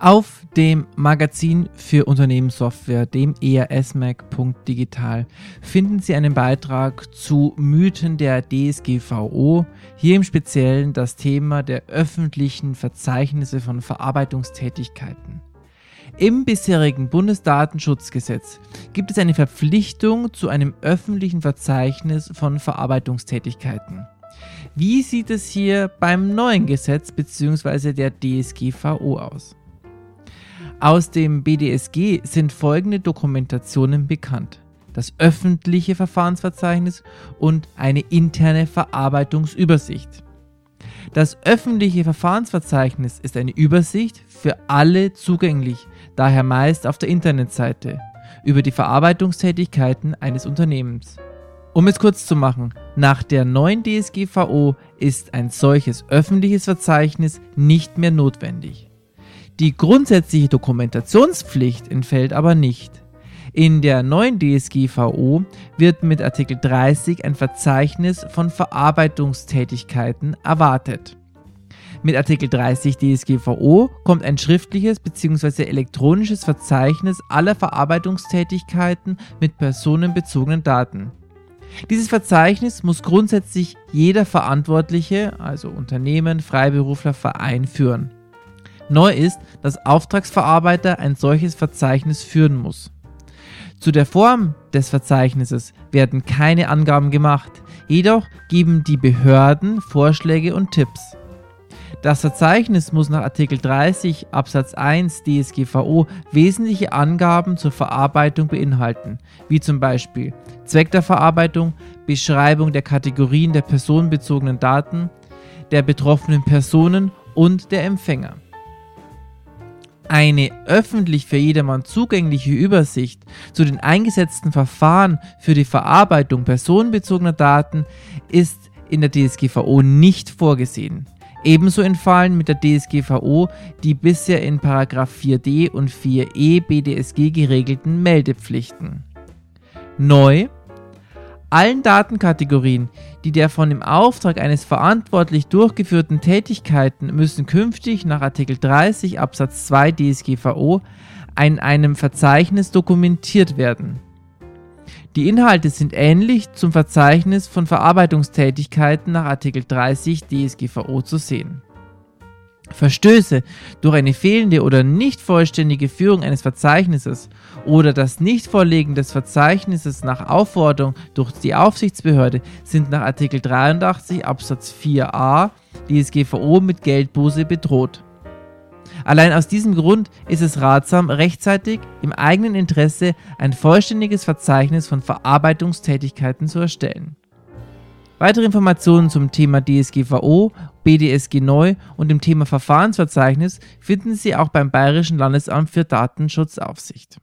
Auf dem Magazin für Unternehmenssoftware, dem ersmac.digital, finden Sie einen Beitrag zu Mythen der DSGVO, hier im Speziellen das Thema der öffentlichen Verzeichnisse von Verarbeitungstätigkeiten. Im bisherigen Bundesdatenschutzgesetz gibt es eine Verpflichtung zu einem öffentlichen Verzeichnis von Verarbeitungstätigkeiten. Wie sieht es hier beim neuen Gesetz bzw. der DSGVO aus? Aus dem BDSG sind folgende Dokumentationen bekannt. Das öffentliche Verfahrensverzeichnis und eine interne Verarbeitungsübersicht. Das öffentliche Verfahrensverzeichnis ist eine Übersicht für alle zugänglich, daher meist auf der Internetseite, über die Verarbeitungstätigkeiten eines Unternehmens. Um es kurz zu machen, nach der neuen DSGVO ist ein solches öffentliches Verzeichnis nicht mehr notwendig. Die grundsätzliche Dokumentationspflicht entfällt aber nicht. In der neuen DSGVO wird mit Artikel 30 ein Verzeichnis von Verarbeitungstätigkeiten erwartet. Mit Artikel 30 DSGVO kommt ein schriftliches bzw. elektronisches Verzeichnis aller Verarbeitungstätigkeiten mit personenbezogenen Daten. Dieses Verzeichnis muss grundsätzlich jeder Verantwortliche, also Unternehmen, Freiberufler, Verein führen. Neu ist, dass Auftragsverarbeiter ein solches Verzeichnis führen muss. Zu der Form des Verzeichnisses werden keine Angaben gemacht, jedoch geben die Behörden Vorschläge und Tipps. Das Verzeichnis muss nach Artikel 30 Absatz 1 DSGVO wesentliche Angaben zur Verarbeitung beinhalten, wie zum Beispiel Zweck der Verarbeitung, Beschreibung der Kategorien der personenbezogenen Daten, der betroffenen Personen und der Empfänger. Eine öffentlich für jedermann zugängliche Übersicht zu den eingesetzten Verfahren für die Verarbeitung personenbezogener Daten ist in der DSGVO nicht vorgesehen. Ebenso entfallen mit der DSGVO die bisher in 4d und 4e BDSG geregelten Meldepflichten. Neu allen Datenkategorien, die der von dem Auftrag eines verantwortlich durchgeführten Tätigkeiten müssen künftig nach Artikel 30 Absatz 2 DSGVO in einem Verzeichnis dokumentiert werden. Die Inhalte sind ähnlich zum Verzeichnis von Verarbeitungstätigkeiten nach Artikel 30 DSGVO zu sehen. Verstöße durch eine fehlende oder nicht vollständige Führung eines Verzeichnisses oder das Nichtvorlegen des Verzeichnisses nach Aufforderung durch die Aufsichtsbehörde sind nach Artikel 83 Absatz 4a DSGVO mit Geldbuße bedroht. Allein aus diesem Grund ist es ratsam, rechtzeitig im eigenen Interesse ein vollständiges Verzeichnis von Verarbeitungstätigkeiten zu erstellen. Weitere Informationen zum Thema DSGVO, BDSG neu und dem Thema Verfahrensverzeichnis finden Sie auch beim Bayerischen Landesamt für Datenschutzaufsicht.